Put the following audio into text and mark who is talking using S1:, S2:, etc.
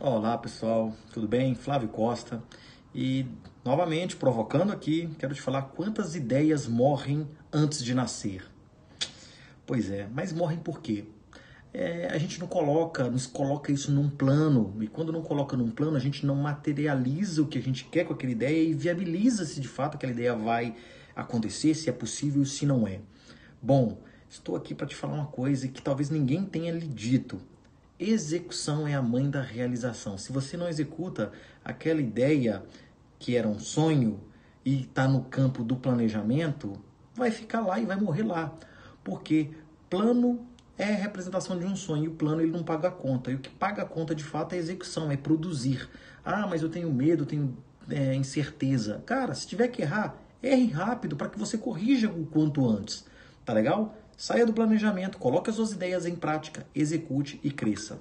S1: Olá pessoal, tudo bem? Flávio Costa e novamente provocando aqui, quero te falar quantas ideias morrem antes de nascer. Pois é, mas morrem por quê? É, a gente não coloca, nos coloca isso num plano e quando não coloca num plano a gente não materializa o que a gente quer com aquela ideia e viabiliza se de fato aquela ideia vai acontecer, se é possível, se não é. Bom, estou aqui para te falar uma coisa que talvez ninguém tenha lhe dito execução é a mãe da realização. Se você não executa aquela ideia que era um sonho e está no campo do planejamento, vai ficar lá e vai morrer lá. Porque plano é a representação de um sonho, e o plano ele não paga a conta. E o que paga a conta de fato é a execução, é produzir. Ah, mas eu tenho medo, tenho é, incerteza. Cara, se tiver que errar, erre rápido para que você corrija o quanto antes. Tá legal? Saia do planejamento, coloque as suas ideias em prática, execute e cresça.